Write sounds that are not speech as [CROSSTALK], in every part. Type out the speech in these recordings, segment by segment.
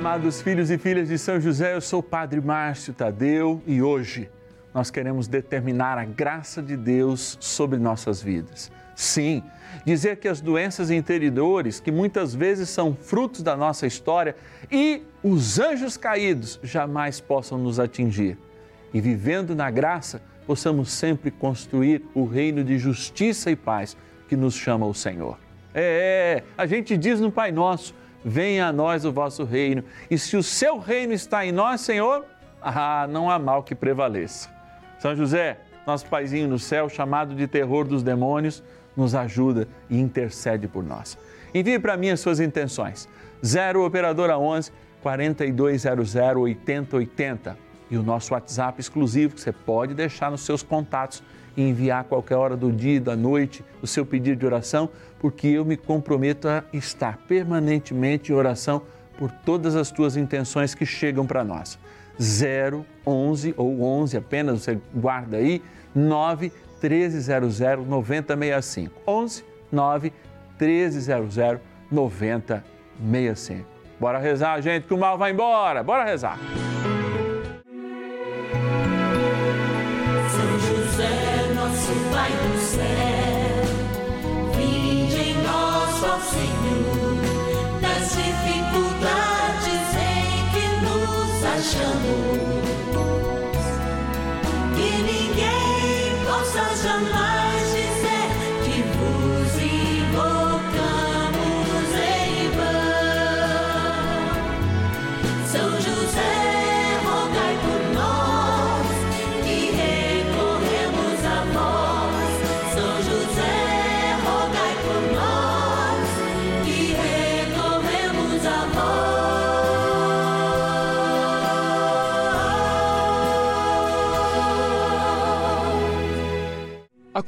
amados filhos e filhas de São José, eu sou o Padre Márcio Tadeu e hoje nós queremos determinar a graça de Deus sobre nossas vidas. Sim, dizer que as doenças interiores, que muitas vezes são frutos da nossa história, e os anjos caídos jamais possam nos atingir. E vivendo na graça, possamos sempre construir o reino de justiça e paz que nos chama o Senhor. É, a gente diz no Pai Nosso venha a nós o vosso reino. E se o seu reino está em nós, Senhor, ah, não há mal que prevaleça. São José, nosso paizinho no céu, chamado de terror dos demônios, nos ajuda e intercede por nós. Envie para mim as suas intenções. 0 Operadora 11 4200 8080 e o nosso WhatsApp exclusivo que você pode deixar nos seus contatos e enviar a qualquer hora do dia e da noite o seu pedido de oração, porque eu me comprometo a estar permanentemente em oração por todas as tuas intenções que chegam para nós. 0 11 ou 11 apenas, você guarda aí, 9 1300 9065. 11 9 1300 9065. Bora rezar, gente, que o mal vai embora. Bora rezar. some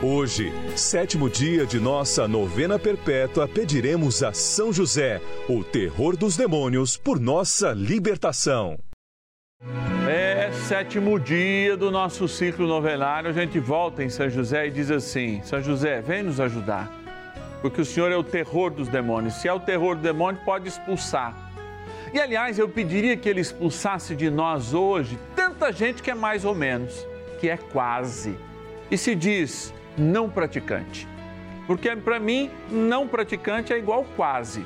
Hoje, sétimo dia de nossa novena perpétua, pediremos a São José, o terror dos demônios, por nossa libertação. É sétimo dia do nosso ciclo novenário. A gente volta em São José e diz assim: São José, vem nos ajudar, porque o Senhor é o terror dos demônios. Se é o terror do demônio, pode expulsar. E aliás, eu pediria que ele expulsasse de nós hoje tanta gente que é mais ou menos, que é quase. E se diz não praticante. Porque para mim, não praticante é igual quase.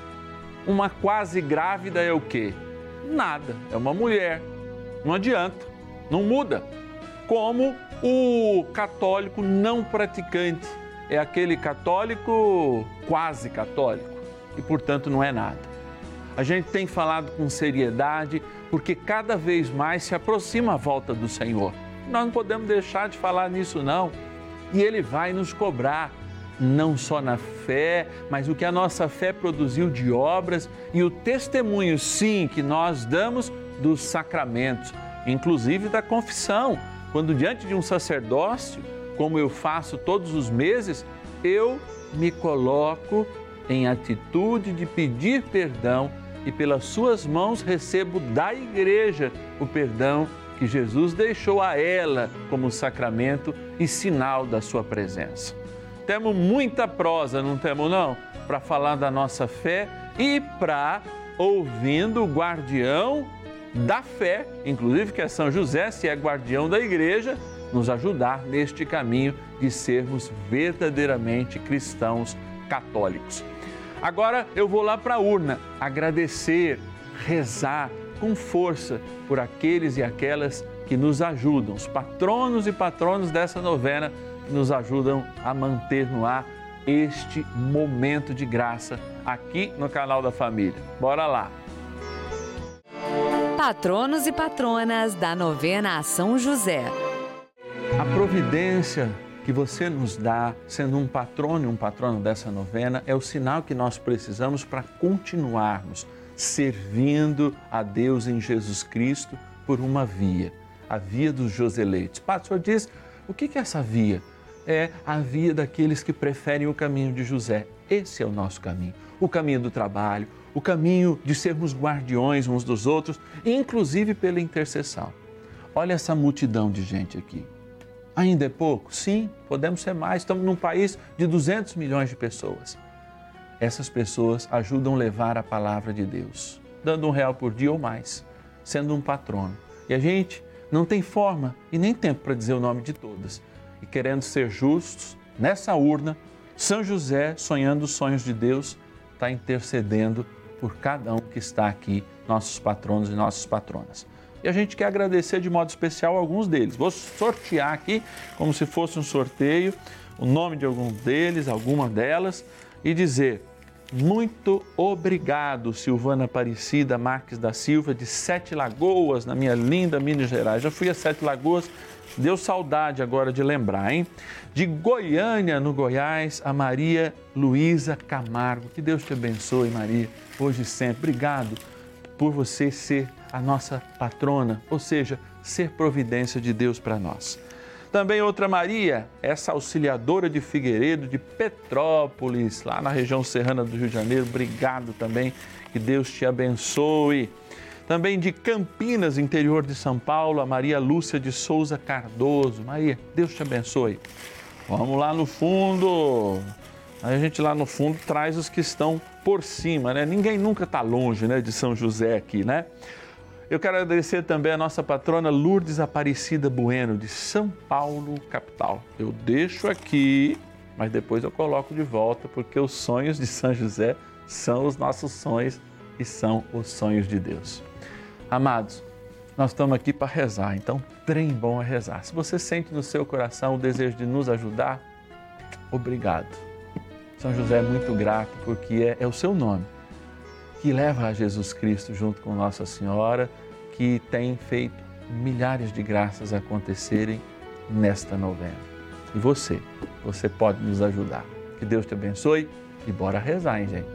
Uma quase grávida é o quê? Nada, é uma mulher. Não adianta, não muda. Como o católico não praticante é aquele católico quase católico e, portanto, não é nada. A gente tem falado com seriedade porque cada vez mais se aproxima a volta do Senhor. Nós não podemos deixar de falar nisso, não e Ele vai nos cobrar, não só na fé, mas o que a nossa fé produziu de obras e o testemunho, sim, que nós damos dos sacramentos, inclusive da confissão. Quando diante de um sacerdócio, como eu faço todos os meses, eu me coloco em atitude de pedir perdão e pelas suas mãos recebo da igreja o perdão que Jesus deixou a ela como sacramento e sinal da sua presença. Temos muita prosa, não temos não? Para falar da nossa fé e para, ouvindo o guardião da fé, inclusive que é São José, se é guardião da igreja, nos ajudar neste caminho de sermos verdadeiramente cristãos católicos. Agora eu vou lá para a urna agradecer, rezar com força por aqueles e aquelas que nos ajudam, os patronos e patronos dessa novena que nos ajudam a manter no ar este momento de graça aqui no canal da família. Bora lá! Patronos e patronas da novena a São José. A providência que você nos dá, sendo um patrono e um patrono dessa novena, é o sinal que nós precisamos para continuarmos servindo a Deus em Jesus Cristo por uma via, a via dos Joseleitos. Padre, o senhor diz, o que é essa via? É a via daqueles que preferem o caminho de José. Esse é o nosso caminho. O caminho do trabalho, o caminho de sermos guardiões uns dos outros, inclusive pela intercessão. Olha essa multidão de gente aqui. Ainda é pouco? Sim, podemos ser mais. Estamos num país de 200 milhões de pessoas. Essas pessoas ajudam a levar a palavra de Deus, dando um real por dia ou mais, sendo um patrono. E a gente não tem forma e nem tempo para dizer o nome de todas. E querendo ser justos, nessa urna, São José, sonhando os sonhos de Deus, está intercedendo por cada um que está aqui, nossos patronos e nossas patronas e a gente quer agradecer de modo especial alguns deles. Vou sortear aqui, como se fosse um sorteio, o nome de algum deles, alguma delas, e dizer muito obrigado, Silvana Aparecida Marques da Silva, de Sete Lagoas, na minha linda Minas Gerais. Já fui a Sete Lagoas, deu saudade agora de lembrar, hein? De Goiânia, no Goiás, a Maria Luísa Camargo. Que Deus te abençoe, Maria, hoje e sempre. Obrigado por você ser a nossa patrona, ou seja, ser providência de Deus para nós. Também outra Maria, essa auxiliadora de Figueiredo, de Petrópolis, lá na região serrana do Rio de Janeiro. Obrigado também, que Deus te abençoe. Também de Campinas, interior de São Paulo, a Maria Lúcia de Souza Cardoso. Maria, Deus te abençoe. Vamos lá no fundo. A gente lá no fundo traz os que estão por cima, né? Ninguém nunca está longe, né, de São José aqui, né? Eu quero agradecer também a nossa patrona Lourdes Aparecida Bueno, de São Paulo, capital. Eu deixo aqui, mas depois eu coloco de volta, porque os sonhos de São José são os nossos sonhos e são os sonhos de Deus. Amados, nós estamos aqui para rezar, então trem bom a rezar. Se você sente no seu coração o desejo de nos ajudar, obrigado. São José é muito grato porque é, é o seu nome que leva a Jesus Cristo junto com Nossa Senhora, que tem feito milhares de graças acontecerem nesta novena. E você, você pode nos ajudar. Que Deus te abençoe e bora rezar, hein, gente?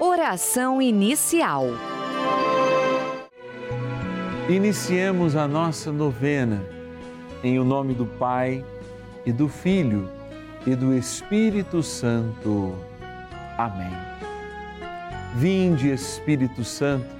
Oração inicial. Iniciemos a nossa novena em o nome do Pai e do Filho e do Espírito Santo. Amém. Vinde, Espírito Santo,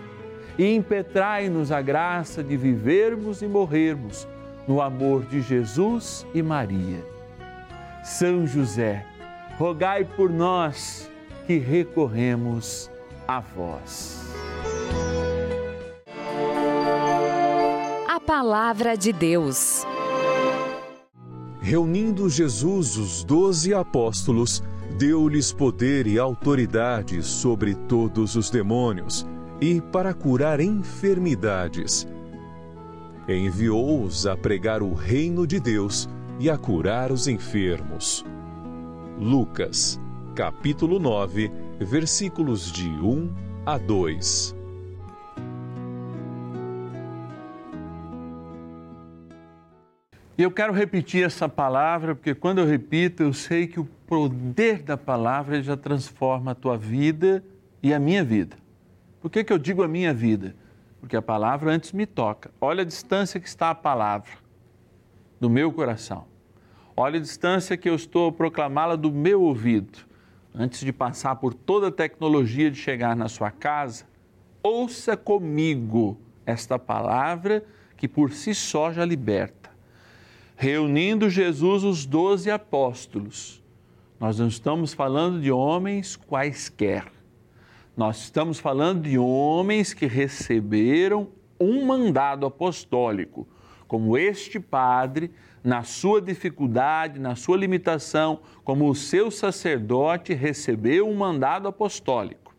e impetrai-nos a graça de vivermos e morrermos no amor de Jesus e Maria. São José, rogai por nós que recorremos a vós. A Palavra de Deus. Reunindo Jesus os doze apóstolos, deu-lhes poder e autoridade sobre todos os demônios e para curar enfermidades. Enviou-os a pregar o reino de Deus e a curar os enfermos. Lucas, capítulo 9, versículos de 1 a 2. E eu quero repetir essa palavra, porque quando eu repito, eu sei que o poder da palavra já transforma a tua vida e a minha vida. Por que, que eu digo a minha vida? Porque a palavra antes me toca. Olha a distância que está a palavra do meu coração. Olha a distância que eu estou a proclamá-la do meu ouvido. Antes de passar por toda a tecnologia de chegar na sua casa, ouça comigo esta palavra que por si só já liberta reunindo Jesus os doze apóstolos. Nós não estamos falando de homens quaisquer. Nós estamos falando de homens que receberam um mandado apostólico, como este padre, na sua dificuldade, na sua limitação, como o seu sacerdote recebeu um mandado apostólico.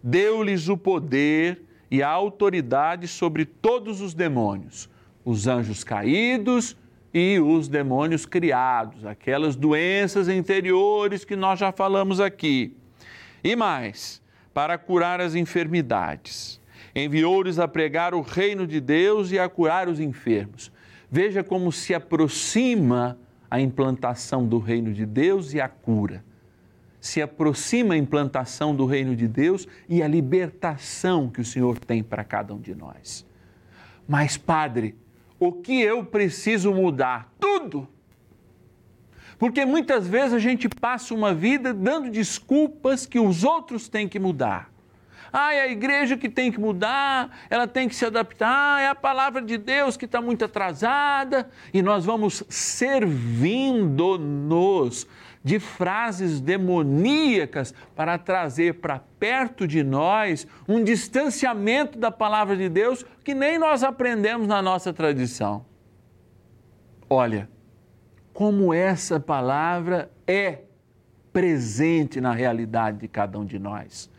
Deu-lhes o poder e a autoridade sobre todos os demônios, os anjos caídos e os demônios criados, aquelas doenças interiores que nós já falamos aqui. E mais, para curar as enfermidades. Enviou-lhes a pregar o reino de Deus e a curar os enfermos. Veja como se aproxima a implantação do reino de Deus e a cura. Se aproxima a implantação do reino de Deus e a libertação que o Senhor tem para cada um de nós. Mas, Padre, o que eu preciso mudar? Tudo. Porque muitas vezes a gente passa uma vida dando desculpas que os outros têm que mudar. Ah, é a igreja que tem que mudar, ela tem que se adaptar, é a palavra de Deus que está muito atrasada, e nós vamos servindo-nos de frases demoníacas para trazer para perto de nós um distanciamento da palavra de Deus que nem nós aprendemos na nossa tradição. Olha, como essa palavra é presente na realidade de cada um de nós.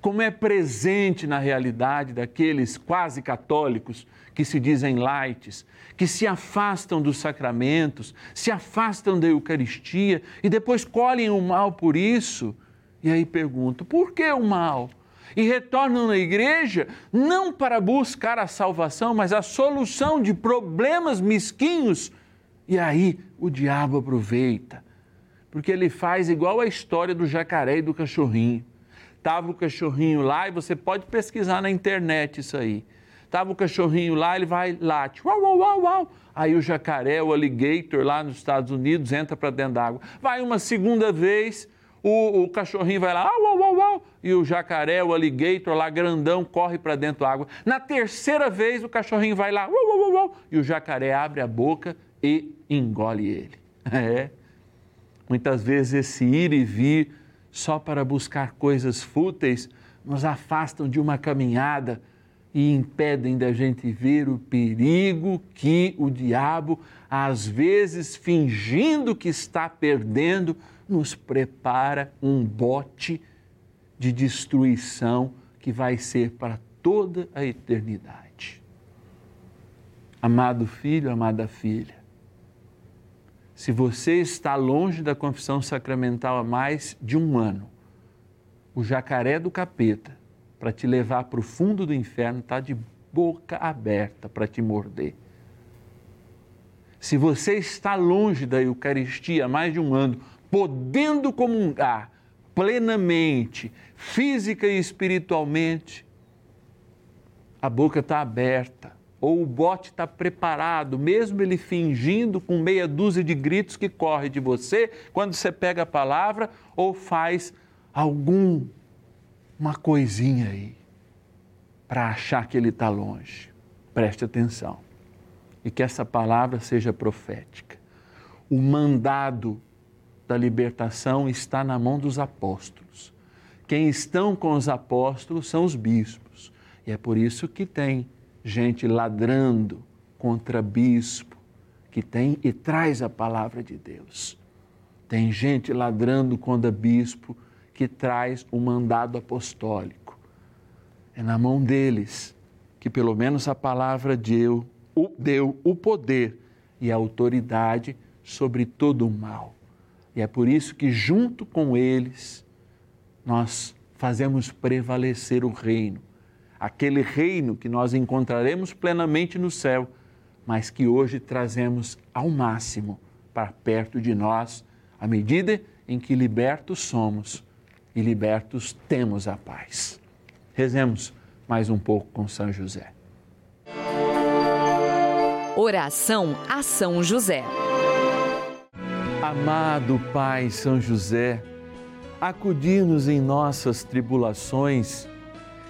Como é presente na realidade daqueles quase católicos que se dizem lights, que se afastam dos sacramentos, se afastam da Eucaristia e depois colhem o mal por isso. E aí pergunto: por que o mal? E retornam na igreja não para buscar a salvação, mas a solução de problemas mesquinhos. E aí o diabo aproveita, porque ele faz igual a história do jacaré e do cachorrinho. Estava o cachorrinho lá e você pode pesquisar na internet isso aí Tava o cachorrinho lá, ele vai late, uau, uau, uau, uau. Aí o jacaré, o alligator lá nos Estados Unidos entra para dentro d'água. Vai uma segunda vez, o, o, cachorrinho vai lá, uau, uau, uau, e o jacaré, o alligator lá grandão corre para dentro d'água. Na terceira vez, o cachorrinho vai lá, uau, uau, uau, uau, e o jacaré abre a boca e engole ele. [LAUGHS] É. Muitas vezes esse ir e vir só para buscar coisas fúteis nos afastam de uma caminhada e impedem da gente ver o perigo que o diabo, às vezes fingindo que está perdendo, nos prepara um bote de destruição que vai ser para toda a eternidade. Amado filho, amada filha, se você está longe da confissão sacramental há mais de um ano, o jacaré do capeta para te levar para o fundo do inferno, está de boca aberta para te morder. Se você está longe da Eucaristia há mais de um ano, podendo comungar plenamente, física e espiritualmente, a boca está aberta ou o bote está preparado, mesmo ele fingindo com meia dúzia de gritos que corre de você, quando você pega a palavra ou faz algum uma coisinha aí para achar que ele está longe. Preste atenção e que essa palavra seja profética. O mandado da libertação está na mão dos apóstolos. Quem estão com os apóstolos são os bispos. E é por isso que tem gente ladrando contra bispo, que tem e traz a palavra de Deus. Tem gente ladrando contra bispo que traz o mandado apostólico. É na mão deles que pelo menos a palavra deu, deu o poder e a autoridade sobre todo o mal. E é por isso que, junto com eles, nós fazemos prevalecer o reino aquele reino que nós encontraremos plenamente no céu, mas que hoje trazemos ao máximo para perto de nós, à medida em que libertos somos e libertos temos a paz. Rezemos mais um pouco com São José. Oração a São José. Amado Pai São José, acudir-nos em nossas tribulações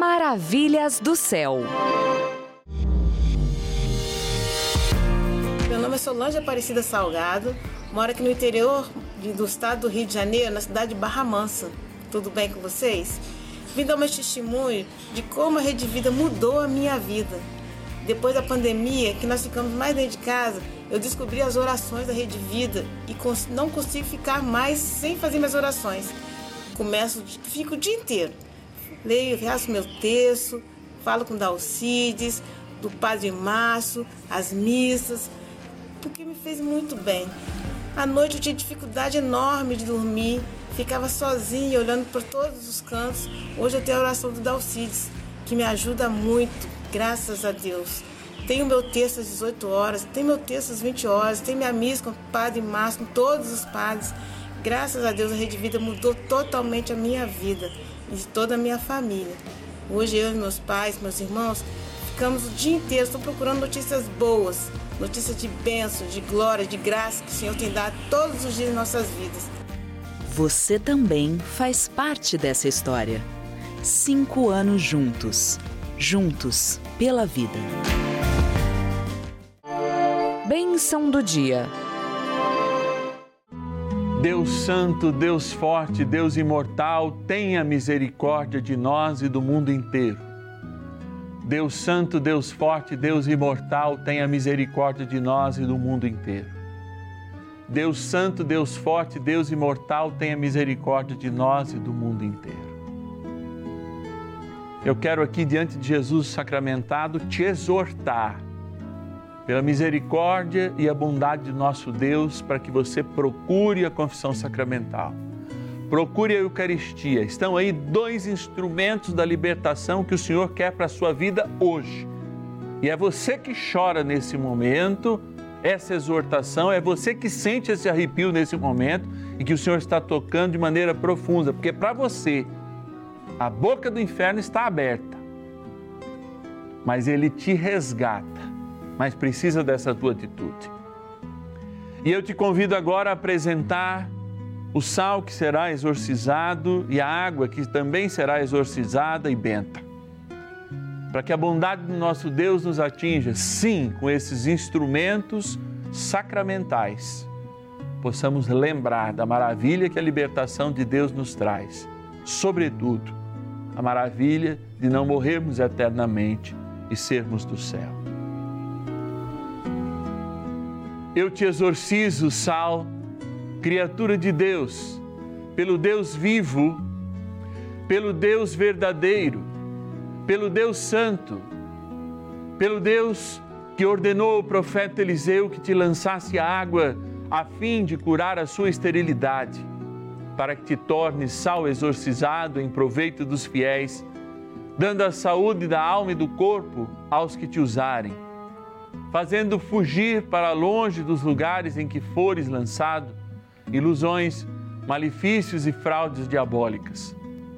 Maravilhas do Céu. Meu nome é Solange Aparecida Salgado, moro aqui no interior do estado do Rio de Janeiro, na cidade de Barra Mansa. Tudo bem com vocês? Vim dar meu testemunho de como a Rede Vida mudou a minha vida. Depois da pandemia, que nós ficamos mais dentro de casa, eu descobri as orações da Rede Vida e não consigo ficar mais sem fazer minhas orações. Começo, fico o dia inteiro leio, reaço meu texto, falo com Dalcides, do Padre Márcio, as missas, porque me fez muito bem. À noite eu tinha dificuldade enorme de dormir, ficava sozinha olhando para todos os cantos. Hoje eu tenho a oração do Dalcides, que me ajuda muito, graças a Deus. Tenho meu texto às 18 horas, tenho meu texto às 20 horas, tenho minha missa com o Padre Márcio, com todos os padres. Graças a Deus a Rede Vida mudou totalmente a minha vida e de toda a minha família. Hoje eu e meus pais, meus irmãos, ficamos o dia inteiro só procurando notícias boas, notícias de bênção, de glória, de graça que o Senhor tem dado todos os dias em nossas vidas. Você também faz parte dessa história. Cinco anos juntos. Juntos pela vida. Benção do dia. Deus Santo, Deus Forte, Deus Imortal, tenha misericórdia de nós e do mundo inteiro. Deus Santo, Deus Forte, Deus Imortal, tenha misericórdia de nós e do mundo inteiro. Deus Santo, Deus Forte, Deus Imortal, tenha misericórdia de nós e do mundo inteiro. Eu quero aqui, diante de Jesus sacramentado, te exortar, pela misericórdia e a bondade de nosso Deus, para que você procure a confissão sacramental. Procure a Eucaristia. Estão aí dois instrumentos da libertação que o Senhor quer para a sua vida hoje. E é você que chora nesse momento, essa exortação, é você que sente esse arrepio nesse momento e que o Senhor está tocando de maneira profunda, porque para você, a boca do inferno está aberta, mas ele te resgata, mas precisa dessa tua atitude. E eu te convido agora a apresentar o sal que será exorcizado e a água que também será exorcizada e benta. Para que a bondade do nosso Deus nos atinja, sim, com esses instrumentos sacramentais, possamos lembrar da maravilha que a libertação de Deus nos traz, sobretudo a maravilha de não morrermos eternamente e sermos do céu. Eu te exorcizo, Sal, criatura de Deus, pelo Deus vivo, pelo Deus verdadeiro, pelo Deus santo, pelo Deus que ordenou o profeta Eliseu que te lançasse água a fim de curar a sua esterilidade para que te tornes sal exorcizado em proveito dos fiéis, dando a saúde da alma e do corpo aos que te usarem, fazendo fugir para longe dos lugares em que fores lançado ilusões, malefícios e fraudes diabólicas.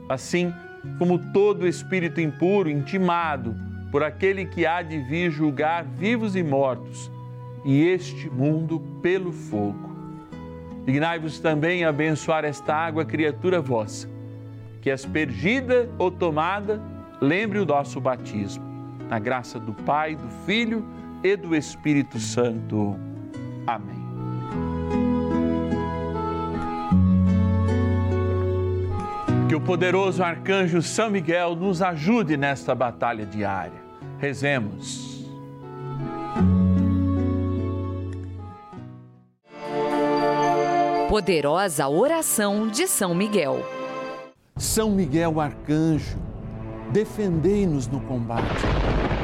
Assim como todo espírito impuro intimado por aquele que há de vir julgar vivos e mortos, e este mundo pelo fogo Dignai-vos também a abençoar esta água, criatura vossa, que aspergida ou tomada, lembre o nosso batismo. Na graça do Pai, do Filho e do Espírito Santo. Amém. Que o poderoso arcanjo São Miguel nos ajude nesta batalha diária. Rezemos. Poderosa oração de São Miguel. São Miguel Arcanjo, defendei-nos no combate.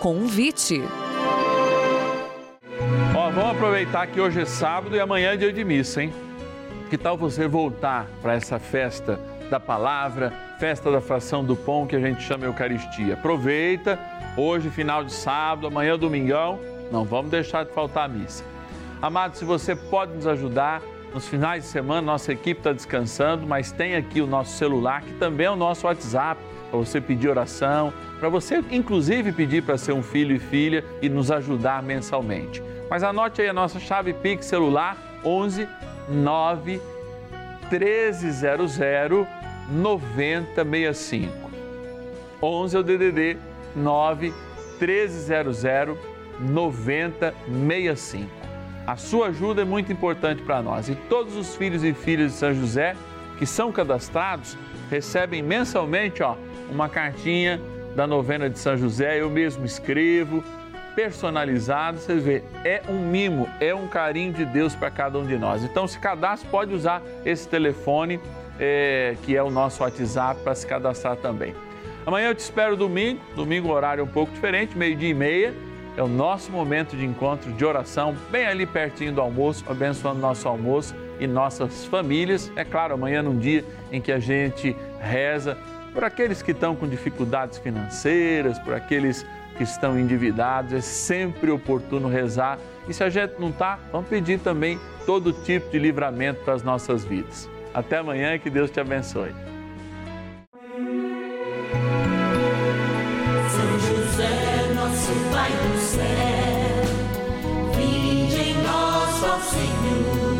Convite. Ó, vamos aproveitar que hoje é sábado e amanhã é dia de missa, hein? Que tal você voltar para essa festa da palavra, festa da fração do pão que a gente chama Eucaristia? Aproveita Hoje, final de sábado, amanhã, domingão, não vamos deixar de faltar a missa. Amado, se você pode nos ajudar, nos finais de semana, nossa equipe está descansando, mas tem aqui o nosso celular, que também é o nosso WhatsApp, para você pedir oração, para você, inclusive, pedir para ser um filho e filha e nos ajudar mensalmente. Mas anote aí a nossa chave Pix celular 11 9 1300 9065. 11 é o DDD 9 1300 9065. A sua ajuda é muito importante para nós e todos os filhos e filhas de São José que são cadastrados recebem mensalmente ó, uma cartinha da novena de São José. Eu mesmo escrevo, personalizado. Você vê, é um mimo, é um carinho de Deus para cada um de nós. Então, se cadastre, pode usar esse telefone é, que é o nosso WhatsApp para se cadastrar também. Amanhã eu te espero domingo, domingo horário um pouco diferente, meio-dia e meia. É o nosso momento de encontro de oração, bem ali pertinho do almoço, abençoando nosso almoço e nossas famílias. É claro, amanhã num dia em que a gente reza por aqueles que estão com dificuldades financeiras, por aqueles que estão endividados, é sempre oportuno rezar. E se a gente não está, vamos pedir também todo tipo de livramento para as nossas vidas. Até amanhã, que Deus te abençoe. Senhor,